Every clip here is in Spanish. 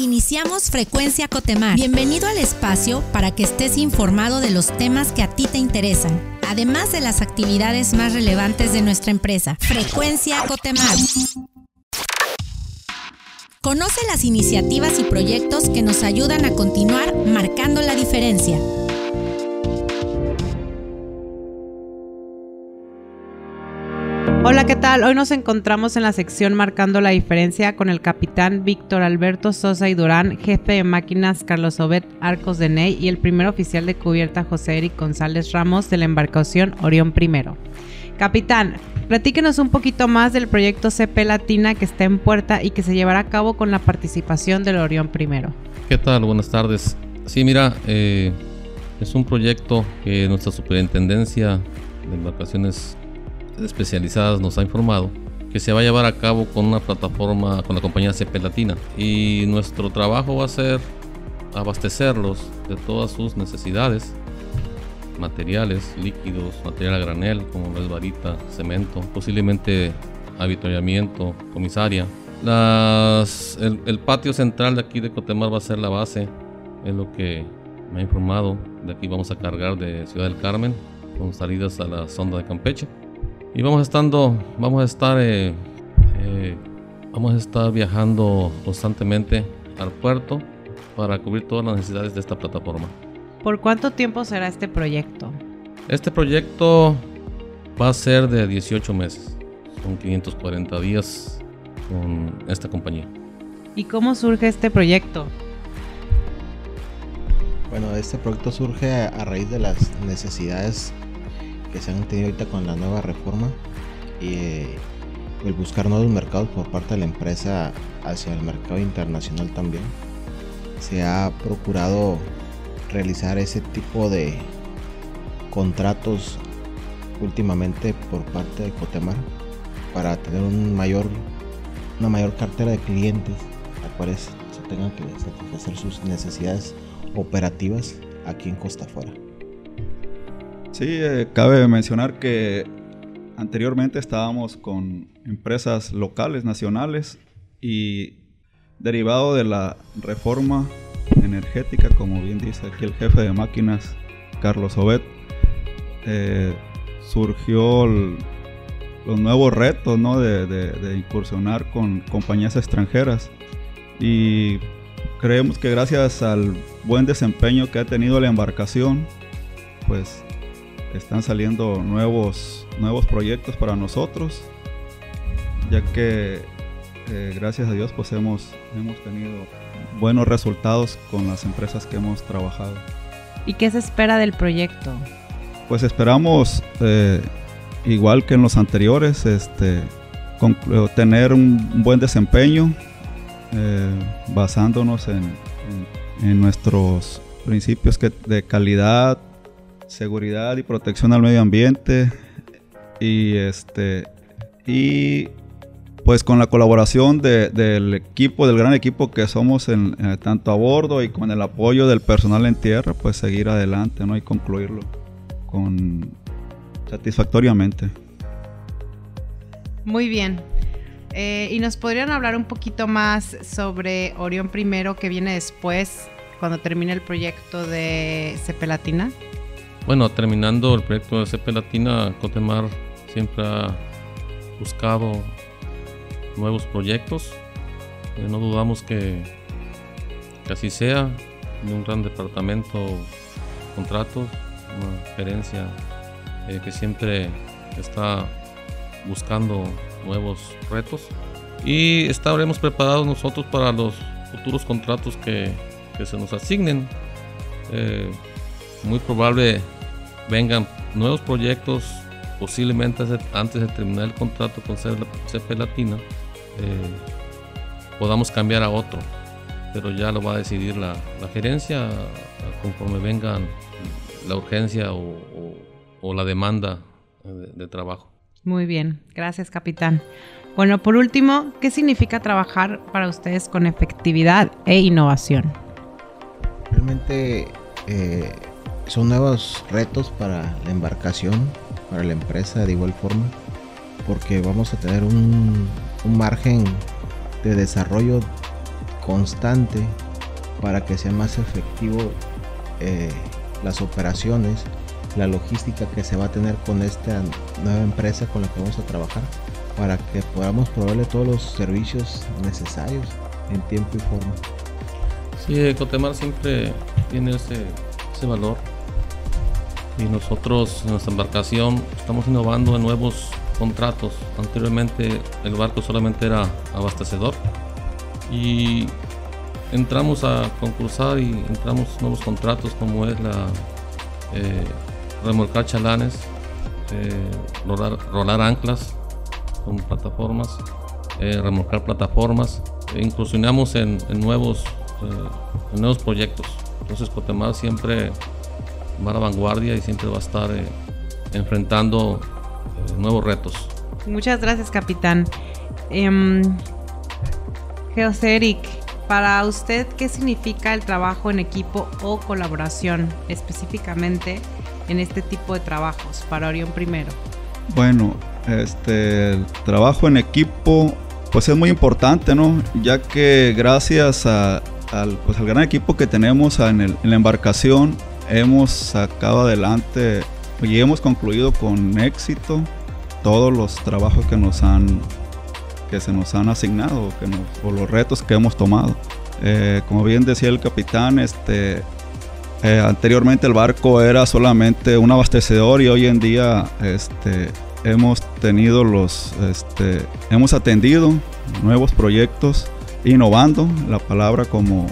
Iniciamos Frecuencia Cotemar. Bienvenido al espacio para que estés informado de los temas que a ti te interesan, además de las actividades más relevantes de nuestra empresa. Frecuencia Cotemar. Conoce las iniciativas y proyectos que nos ayudan a continuar marcando la diferencia. Hola, ¿qué tal? Hoy nos encontramos en la sección Marcando la Diferencia con el capitán Víctor Alberto Sosa y Durán, jefe de máquinas Carlos Obed Arcos de Ney y el primer oficial de cubierta José Eric González Ramos de la embarcación Orión I. Capitán, platíquenos un poquito más del proyecto CP Latina que está en puerta y que se llevará a cabo con la participación del Orión I. ¿Qué tal? Buenas tardes. Sí, mira, eh, es un proyecto que nuestra superintendencia de embarcaciones especializadas nos ha informado que se va a llevar a cabo con una plataforma con la compañía CP Latina y nuestro trabajo va a ser abastecerlos de todas sus necesidades materiales, líquidos, material a granel como es varita, cemento, posiblemente avituallamiento, comisaria. Las, el, el, patio central de aquí de Cotemar va a ser la base, es lo que me ha informado. De aquí vamos a cargar de Ciudad del Carmen con salidas a la sonda de Campeche. Y vamos estando, vamos a estar, eh, eh, vamos a estar viajando constantemente al puerto para cubrir todas las necesidades de esta plataforma. ¿Por cuánto tiempo será este proyecto? Este proyecto va a ser de 18 meses, son 540 días con esta compañía. ¿Y cómo surge este proyecto? Bueno, este proyecto surge a raíz de las necesidades que se han tenido ahorita con la nueva reforma y eh, el buscar nuevos mercados por parte de la empresa hacia el mercado internacional también. Se ha procurado realizar ese tipo de contratos últimamente por parte de Cotemar para tener un mayor, una mayor cartera de clientes a cuales se tengan que satisfacer sus necesidades operativas aquí en Costa Fuera. Sí, eh, cabe mencionar que anteriormente estábamos con empresas locales, nacionales, y derivado de la reforma energética, como bien dice aquí el jefe de máquinas, Carlos Obed, eh, surgió los nuevos retos ¿no? de, de incursionar con compañías extranjeras. Y creemos que gracias al buen desempeño que ha tenido la embarcación, pues están saliendo nuevos, nuevos proyectos para nosotros, ya que eh, gracias a Dios pues hemos, hemos tenido buenos resultados con las empresas que hemos trabajado. ¿Y qué se espera del proyecto? Pues esperamos, eh, igual que en los anteriores, este, tener un buen desempeño eh, basándonos en, en, nuestros principios que, de calidad, seguridad y protección al medio ambiente y este y pues con la colaboración del equipo, del gran equipo que somos en, eh, tanto a bordo y con el apoyo del personal en tierra, pues seguir adelante ¿no? y concluirlo con satisfactoriamente. Muy bien. Eh, ¿Y nos podrían hablar un poquito más sobre Orión primero que viene después, cuando termine el proyecto de Cepelatina? Bueno, terminando el proyecto de CP Latina, Cotemar siempre ha buscado nuevos proyectos. Eh, no dudamos que, así sea, un gran departamento, contratos, una gerencia eh, que siempre está buscando nuevos retos y estaremos preparados nosotros para los futuros contratos que, se nos asignen. Eh, muy probable vengan nuevos proyectos, posiblemente antes de terminar el contrato con CP Latina, eh, podamos cambiar a otro, pero ya lo va a decidir la, gerencia conforme vengan la urgencia o, la demanda de, de trabajo. Muy bien, gracias capitán. Bueno, por último, ¿qué significa trabajar para ustedes con efectividad e innovación? Realmente eh, son nuevos retos para la embarcación, para la empresa de igual forma, porque vamos a tener un, margen de desarrollo constante para que sea más efectivo eh, las operaciones, la logística que se va a tener con esta nueva empresa con la que vamos a trabajar, para que podamos proveerle todos los servicios necesarios en tiempo y forma. Sí, Cotemar siempre tiene ese, ese valor y nosotros en nuestra embarcación estamos innovando en nuevos contratos. Anteriormente el barco solamente era abastecedor y entramos a concursar y entramos nuevos contratos como es la eh, remolcar chalanes, eh, rolar, anclas con plataformas, eh, remolcar plataformas. E incursionamos en, nuevos, nuevos proyectos. Entonces Cotemar siempre va a la vanguardia y siempre va a estar enfrentando nuevos retos. Muchas gracias, capitán. Eh, Eric, para usted, ¿qué significa el trabajo en equipo o colaboración específicamente en este tipo de trabajos para Orión Primero? Bueno, este el trabajo en equipo pues es muy importante, ¿no? Ya que gracias al, pues, al gran equipo que tenemos en, en, la embarcación hemos sacado adelante y hemos concluido con éxito todos los trabajos que nos han que se nos han asignado que o los retos que hemos tomado. Eh, como bien decía el capitán, este, eh, anteriormente el barco era solamente un abastecedor y hoy en día este, hemos tenido los, este, hemos atendido nuevos proyectos, innovando, la palabra como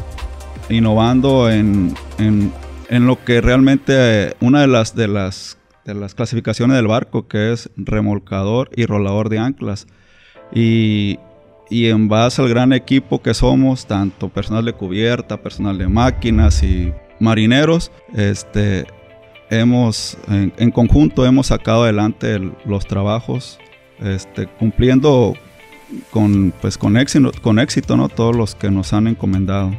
innovando en, en, en lo que realmente eh, una de las, de las de las clasificaciones del barco, que es remolcador y rolador de anclas. Y, en base al gran equipo que somos, tanto personal de cubierta, personal de máquinas y marineros, este, hemos, en, conjunto hemos sacado adelante los trabajos, este, cumpliendo con, pues, con éxito, con éxito ¿no? todos los que nos han encomendado.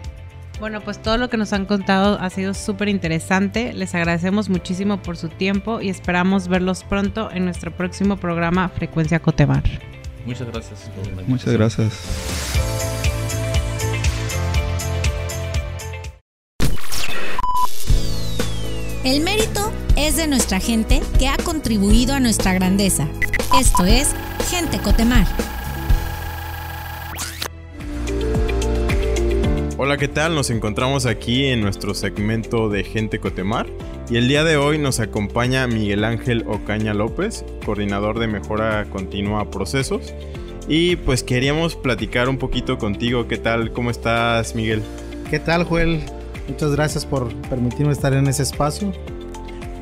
Bueno, pues todo lo que nos han contado ha sido súper interesante. Les agradecemos muchísimo por su tiempo y esperamos verlos pronto en nuestro próximo programa Frecuencia Cotemar. Muchas gracias. Muchas gracias. El mérito es de nuestra gente que ha contribuido a nuestra grandeza. Esto es Gente Cotemar. Hola, ¿qué tal? Nos encontramos aquí en nuestro segmento de Gente Cotemar y el día de hoy nos acompaña Miguel Ángel Ocaña López, coordinador de mejora continua procesos. Y pues queríamos platicar un poquito contigo. ¿Qué tal? ¿Cómo estás, Miguel? ¿Qué tal, Joel? Muchas gracias por permitirme estar en ese espacio.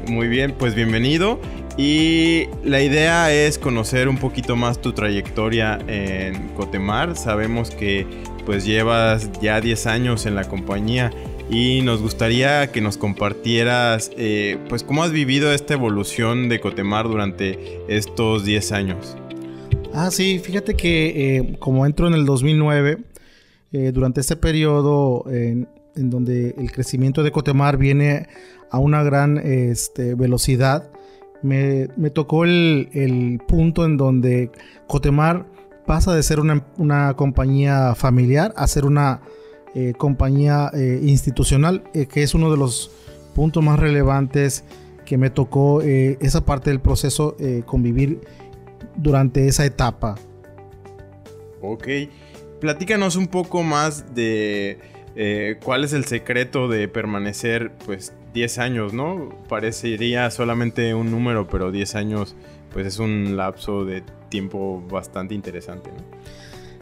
Muy bien, pues bienvenido. Y la idea es conocer un poquito más tu trayectoria en Cotemar. Sabemos que pues llevas ya 10 años en la compañía y nos gustaría que nos compartieras eh, pues cómo has vivido esta evolución de Cotemar durante estos 10 años. Ah, sí, fíjate que eh, como entro en el 2009, eh, durante este periodo en, donde el crecimiento de Cotemar viene a una gran este, velocidad, me, tocó el, el punto en donde Cotemar pasa de ser una, compañía familiar a ser una eh, compañía eh, institucional, eh, que es uno de los puntos más relevantes que me tocó esa parte del proceso convivir durante esa etapa. Ok, platícanos un poco más de cuál es el secreto de permanecer pues 10 años, ¿no? Parecería solamente un número, pero 10 años pues es un lapso de tiempo bastante interesante.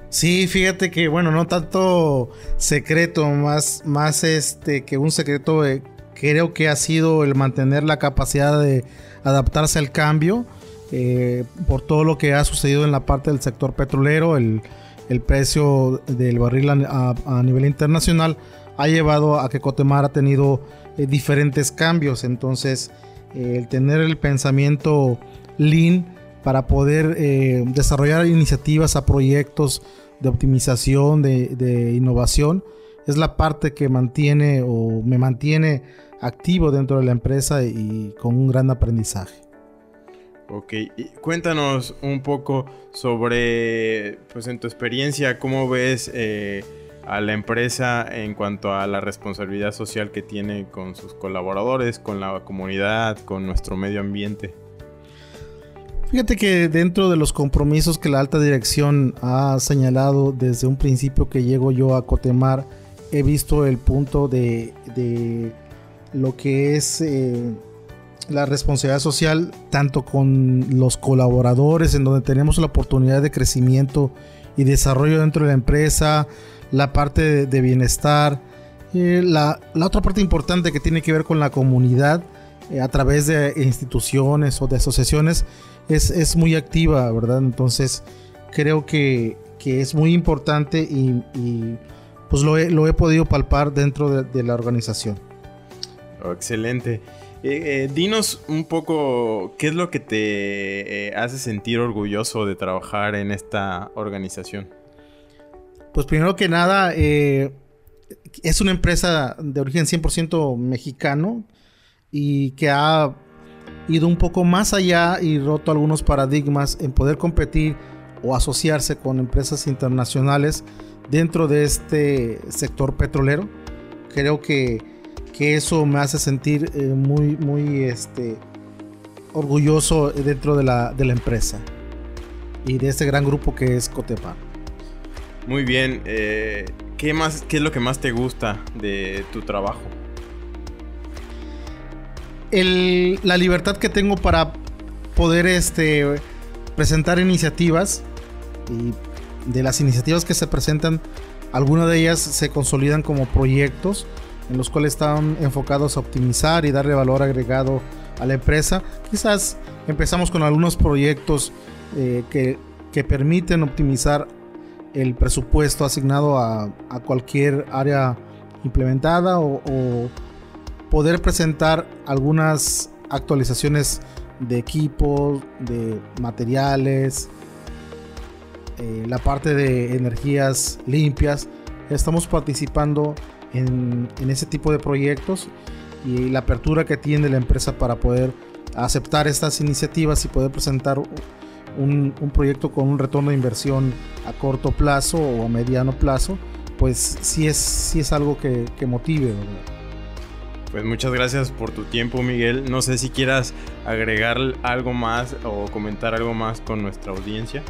Sí, fíjate que, bueno, no tanto secreto, más, más este que un secreto, eh, creo que ha sido el mantener la capacidad de adaptarse al cambio eh, por todo lo que ha sucedido en la parte del sector petrolero, el, precio del barril a, nivel internacional ha llevado a que Cotemar ha tenido eh, diferentes cambios, entonces el tener el pensamiento lean para poder eh, desarrollar iniciativas a proyectos de optimización, de, innovación, es la parte que mantiene o me mantiene activo dentro de la empresa y con un gran aprendizaje. Ok, cuéntanos un poco sobre, pues en tu experiencia, cómo ves eh, a la empresa en cuanto a la responsabilidad social que tiene con sus colaboradores, con la comunidad, con nuestro medio ambiente? Fíjate que dentro de los compromisos que la alta dirección ha señalado desde un principio que llego yo a Cotemar, he visto el punto de, lo que es eh, la responsabilidad social, tanto con los colaboradores, en donde tenemos la oportunidad de crecimiento y desarrollo dentro de la empresa, la parte de, bienestar, eh, la, otra parte importante que tiene que ver con la comunidad eh, a través de instituciones o de asociaciones es, muy activa, ¿verdad? Entonces creo que, es muy importante y, pues lo he, podido palpar dentro de, la organización. Oh, excelente. Eh, dinos un poco qué es lo que te hace sentir orgulloso de trabajar en esta organización. Pues primero que nada, eh, es una empresa de origen 100% mexicano y que ha ido un poco más allá y roto algunos paradigmas en poder competir o asociarse con empresas internacionales dentro de este sector petrolero. Creo que, eso me hace sentir eh, muy, muy este, orgulloso dentro de la, de la empresa y de este gran grupo que es Cotepa. Muy bien. Eh, ¿qué, más, ¿Qué es lo que más te gusta de tu trabajo? La libertad que tengo para poder este, presentar iniciativas y de las iniciativas que se presentan, algunas de ellas se consolidan como proyectos en los cuales están enfocados a optimizar y darle valor agregado a la empresa. Quizás empezamos con algunos proyectos eh, que, que permiten optimizar el presupuesto asignado a, cualquier área implementada o, poder presentar algunas actualizaciones de equipos, de materiales, eh, la parte de energías limpias. Estamos participando en, ese tipo de proyectos y la apertura que tiene la empresa para poder aceptar estas iniciativas y poder presentar un, proyecto con un retorno de inversión a corto plazo o a mediano plazo, pues sí es, sí es algo que, motive. Pues muchas gracias por tu tiempo, Miguel. No sé si quieras agregar algo más o comentar algo más con nuestra audiencia.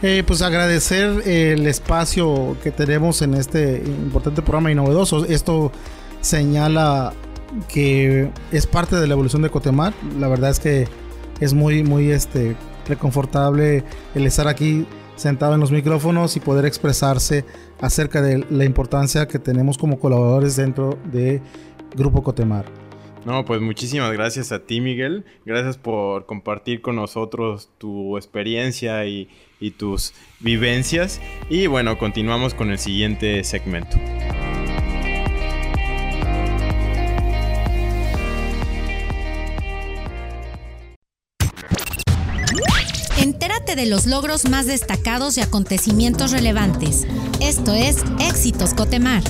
Eh, pues agradecer el espacio que tenemos en este importante programa y novedoso. Esto señala que es parte de la evolución de Cotemar. La verdad es que es muy, muy este, reconfortable el estar aquí sentado en los micrófonos y poder expresarse acerca de la importancia que tenemos como colaboradores dentro de Grupo Cotemar. No, pues muchísimas gracias a ti, Miguel. Gracias por compartir con nosotros tu experiencia y, y tus vivencias. Y bueno, continuamos con el siguiente segmento. De los logros más destacados y acontecimientos relevantes. Esto es Éxitos Cotemar.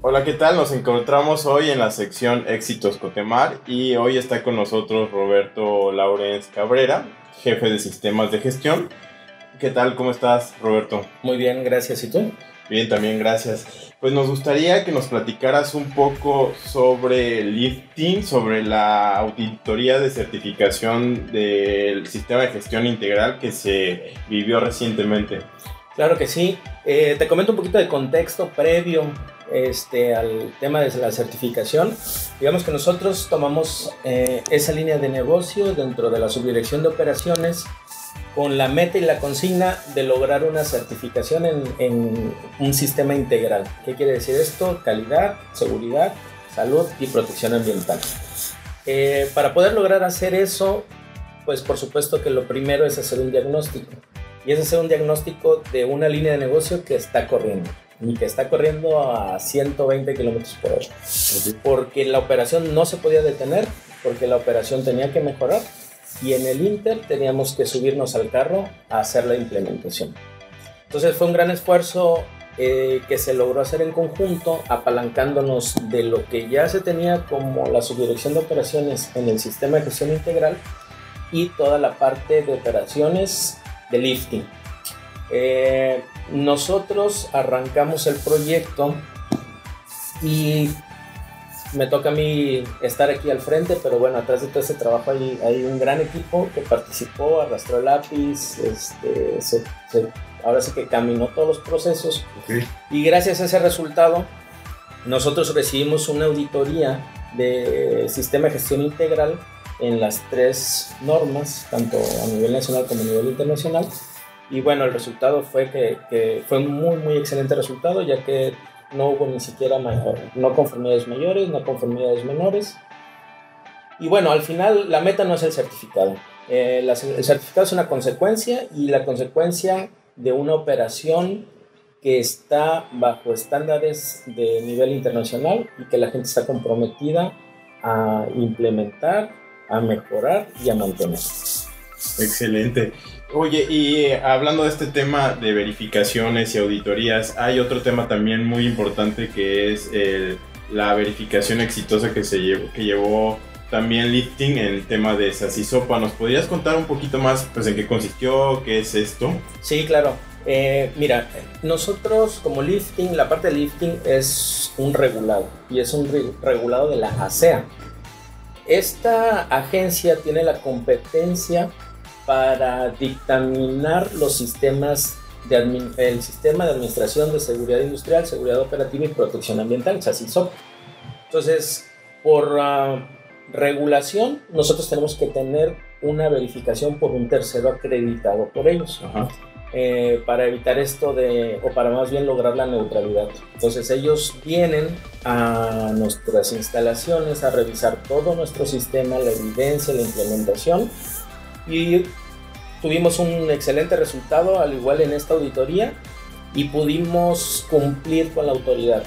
Hola, ¿qué tal? Nos encontramos hoy en la sección Éxitos Cotemar y hoy está con nosotros Roberto Laurens Cabrera, jefe de sistemas de gestión. ¿Qué tal? ¿Cómo estás, Roberto? Muy bien, gracias. ¿Y tú? Bien, también gracias. Pues nos gustaría que nos platicaras un poco sobre lifting, sobre la auditoría de certificación del sistema de gestión integral que se vivió recientemente. Claro que sí. Eh, te comento un poquito de contexto previo este, al tema de la certificación. Digamos que nosotros tomamos eh, esa línea de negocio dentro de la subdirección de operaciones con la meta y la consigna de lograr una certificación en, un sistema integral. ¿Qué quiere decir esto? Calidad, seguridad, salud y protección ambiental. Eh, para poder lograr hacer eso, pues por supuesto que lo primero es hacer un diagnóstico. Y es hacer un diagnóstico de una línea de negocio que está corriendo. Y que está corriendo a 120 kilómetros por hora. Porque la operación no se podía detener, porque la operación tenía que mejorar y en el Inter teníamos que subirnos al carro a hacer la implementación. Entonces fue un gran esfuerzo eh, que se logró hacer en conjunto, apalancándonos de lo que ya se tenía como la subdirección de operaciones en el sistema de gestión integral y toda la parte de operaciones de lifting. Eh, nosotros arrancamos el proyecto y me toca a mí estar aquí al frente, pero bueno, atrás de todo ese trabajo hay, hay un gran equipo que participó, arrastró el lápiz, este, ahora sí que caminó todos los procesos. Y gracias a ese resultado, nosotros recibimos una auditoría de sistema de gestión integral en las tres normas, tanto a nivel nacional como a nivel internacional. Y bueno, el resultado fue que, que fue un muy, muy excelente resultado, ya que no hubo ni siquiera mayor, no conformidades mayores, no conformidades menores. Y bueno, al final la meta no es el certificado. Eh, el certificado es una consecuencia y la consecuencia de una operación que está bajo estándares de nivel internacional y que la gente está comprometida a implementar, a mejorar y a mantener. Excelente. Oye, y eh, hablando de este tema de verificaciones y auditorías, hay otro tema también muy importante que es la verificación exitosa que se llevó, que llevó también Lifting en el tema de Sasisopa. ¿Nos podrías contar un poquito más pues, en qué consistió, qué es esto? Sí, claro. Eh, mira, nosotros como Lifting, la parte de Lifting es un regulado y es un regulado de la ASEA. Esta agencia tiene la competencia para dictaminar los sistemas de el sistema de administración de seguridad industrial, seguridad operativa y protección ambiental, SASISOP. Entonces, por ah, regulación, nosotros tenemos que tener una verificación por un tercero acreditado por ellos. Eh, para evitar esto de, o para más bien lograr la neutralidad. Entonces ellos vienen a nuestras instalaciones a revisar todo nuestro sistema, la evidencia, la implementación y tuvimos un excelente resultado, al igual en esta auditoría, y pudimos cumplir con la autoridad.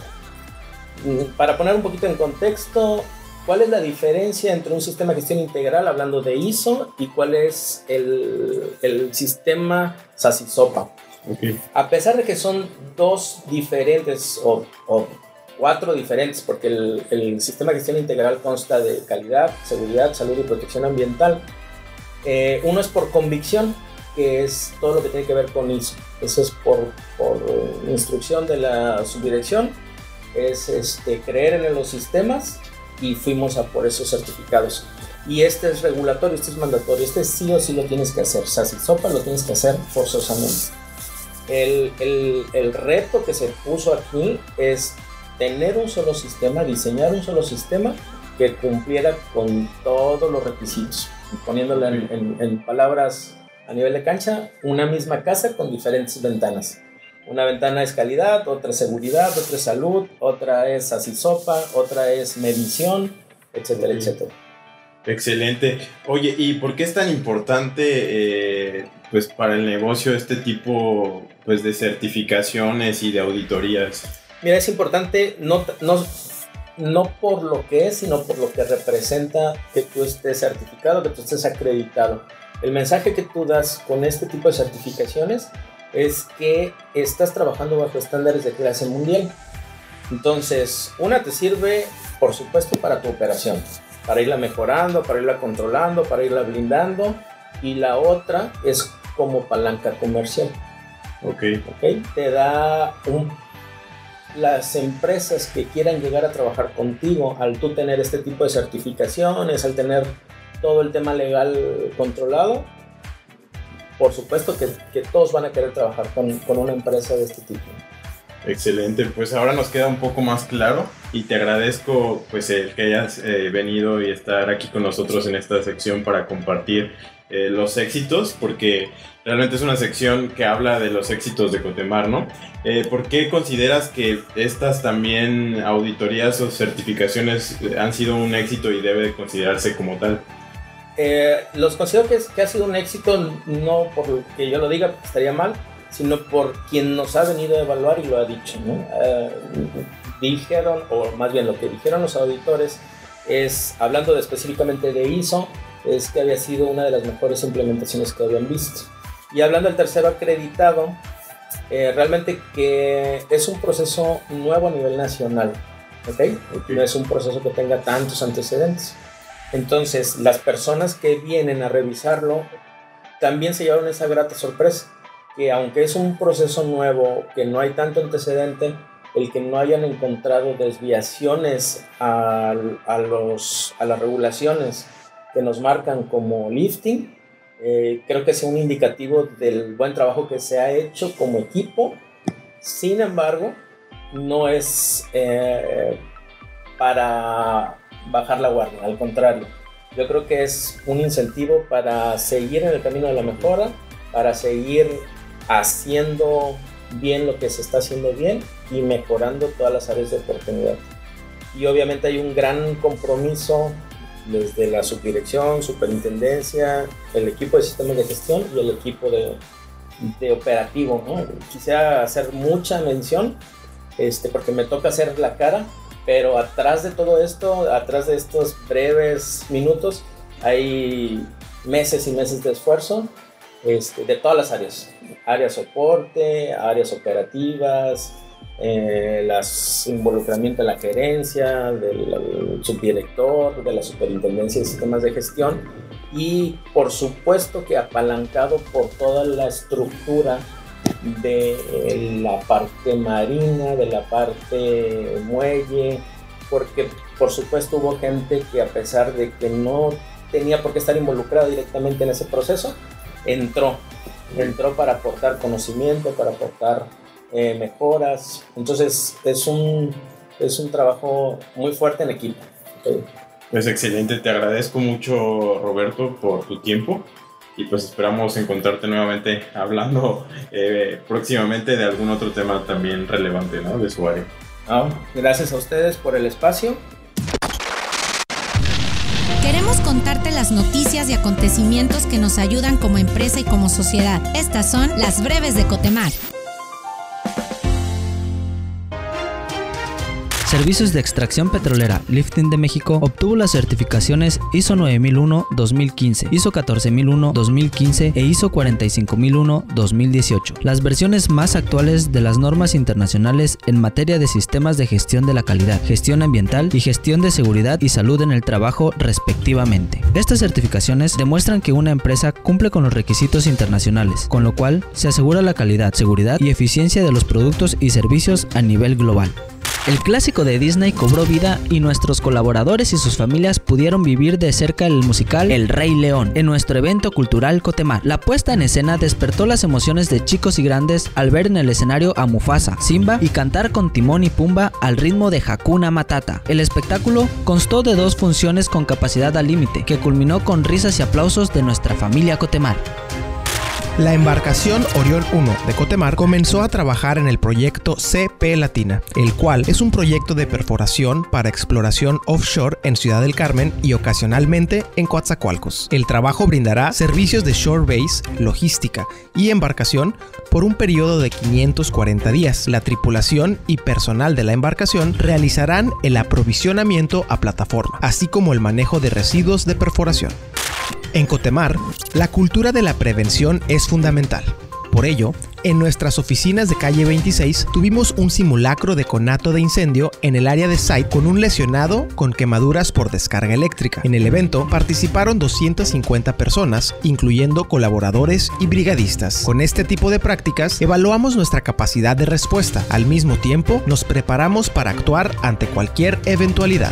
Mm, para poner un poquito en contexto, ¿cuál es la diferencia entre un sistema de gestión integral, hablando de ISO, y cuál es el, el sistema SASISOPA? A pesar de que son dos diferentes o, o cuatro diferentes, porque el, el, sistema de gestión integral consta de calidad, seguridad, salud y protección ambiental, eh, uno es por convicción, que es todo lo que tiene que ver con ISO. Eso es por, por instrucción de la subdirección. Es este, creer en los sistemas y fuimos a por esos certificados. Y este es regulatorio, este es mandatorio, este sí o sí lo tienes que hacer. SASI SOPA lo tienes que hacer forzosamente. El, el, el reto que se puso aquí es tener un solo sistema, diseñar un solo sistema que cumpliera con todos los requisitos poniéndolo en, palabras a nivel de cancha, una misma casa con diferentes ventanas. Una ventana es calidad, otra es seguridad, otra es salud, otra es asisopa, otra es medición, etcétera, etcétera. Excelente. Oye, ¿y por qué es tan importante eh, pues para el negocio este tipo pues, de certificaciones y de auditorías? Mira, es importante no, no, no por lo que es, sino por lo que representa que tú estés certificado, que tú estés acreditado. El mensaje que tú das con este tipo de certificaciones es que estás trabajando bajo estándares de clase mundial. Entonces, una te sirve, por supuesto, para tu operación, para irla mejorando, para irla controlando, para irla blindando, y la otra es como palanca comercial. Ok. okay? Te da un las empresas que quieran llegar a trabajar contigo, al tú tener este tipo de certificaciones, al tener todo el tema legal controlado, por supuesto que, todos van a querer trabajar con, con, una empresa de este tipo. Excelente, pues ahora nos queda un poco más claro y te agradezco pues el que hayas eh, venido y estar aquí con nosotros en esta sección para compartir eh, los éxitos, porque realmente es una sección que habla de los éxitos de Cotemar, ¿no? Eh, ¿Por qué consideras que estas también auditorías o certificaciones han sido un éxito y debe considerarse como tal? Los considero que, que, ha sido un éxito no por que yo lo diga, estaría mal, sino por quien nos ha venido a evaluar y lo ha dicho. ¿no? dijeron, o más bien lo que dijeron los auditores, es, hablando de, específicamente de ISO, es que había sido una de las mejores implementaciones que habían visto. Y hablando del tercero acreditado, eh, realmente que es un proceso nuevo a nivel nacional, ¿okay? No es un proceso que tenga tantos antecedentes. Entonces, las personas que vienen a revisarlo también se llevaron esa grata sorpresa que aunque es un proceso nuevo, que no hay tanto antecedente, el que no hayan encontrado desviaciones a, los, a las regulaciones que nos marcan como lifting, eh, creo que es un indicativo del buen trabajo que se ha hecho como equipo. Sin embargo, no es eh, para bajar la guardia, al contrario. Yo creo que es un incentivo para seguir en el camino de la mejora, para seguir haciendo bien lo que se está haciendo bien y mejorando todas las áreas de oportunidad. Y obviamente hay un gran compromiso desde la subdirección, superintendencia, el equipo de sistemas de gestión y el equipo de, de operativo. Quisiera hacer mucha mención, este, porque me toca hacer la cara, pero atrás de todo esto, atrás de estos breves minutos, hay meses y meses de esfuerzo este, de todas las áreas, áreas soporte, áreas operativas, eh, las involucramiento de la gerencia, del subdirector, de la superintendencia de sistemas de gestión y por supuesto que apalancado por toda la estructura de la parte marina, de la parte muelle, porque por supuesto hubo gente que a pesar de que no tenía por qué estar involucrada directamente en ese proceso, entró, entró para aportar conocimiento, para aportar eh, mejoras. Entonces es un, es un trabajo muy fuerte en equipo. Pues excelente, te agradezco mucho Roberto por tu tiempo y pues esperamos encontrarte nuevamente hablando eh, próximamente de algún otro tema también relevante ¿no? de su área. gracias a ustedes por el espacio. Queremos contarte las noticias y acontecimientos que nos ayudan como empresa y como sociedad. Estas son las breves de Cotemar. Servicios de Extracción Petrolera Lifting de México obtuvo las certificaciones ISO 9001-2015, ISO 14001-2015 e ISO 45001-2018, las versiones más actuales de las normas internacionales en materia de sistemas de gestión de la calidad, gestión ambiental y gestión de seguridad y salud en el trabajo respectivamente. Estas certificaciones demuestran que una empresa cumple con los requisitos internacionales, con lo cual se asegura la calidad, seguridad y eficiencia de los productos y servicios a nivel global. El clásico de Disney cobró vida y nuestros colaboradores y sus familias pudieron vivir de cerca el musical El Rey León en nuestro evento cultural Cotemar. La puesta en escena despertó las emociones de chicos y grandes al ver en el escenario a Mufasa, Simba y cantar con Timón y Pumba al ritmo de Hakuna Matata. El espectáculo constó de dos funciones con capacidad al límite, que culminó con risas y aplausos de nuestra familia Cotemar. La embarcación Orión 1 de Cotemar comenzó a trabajar en el proyecto CP Latina, el cual es un proyecto de perforación para exploración offshore en Ciudad del Carmen y ocasionalmente en Coatzacoalcos. El trabajo brindará servicios de shore base, logística y embarcación por un periodo de 540 días. La tripulación y personal de la embarcación realizarán el aprovisionamiento a plataforma, así como el manejo de residuos de perforación. En Cotemar, la cultura de la prevención es fundamental. Por ello, en nuestras oficinas de calle 26 tuvimos un simulacro de conato de incendio en el área de site con un lesionado con quemaduras por descarga eléctrica. En el evento participaron 250 personas, incluyendo colaboradores y brigadistas. Con este tipo de prácticas evaluamos nuestra capacidad de respuesta. Al mismo tiempo, nos preparamos para actuar ante cualquier eventualidad.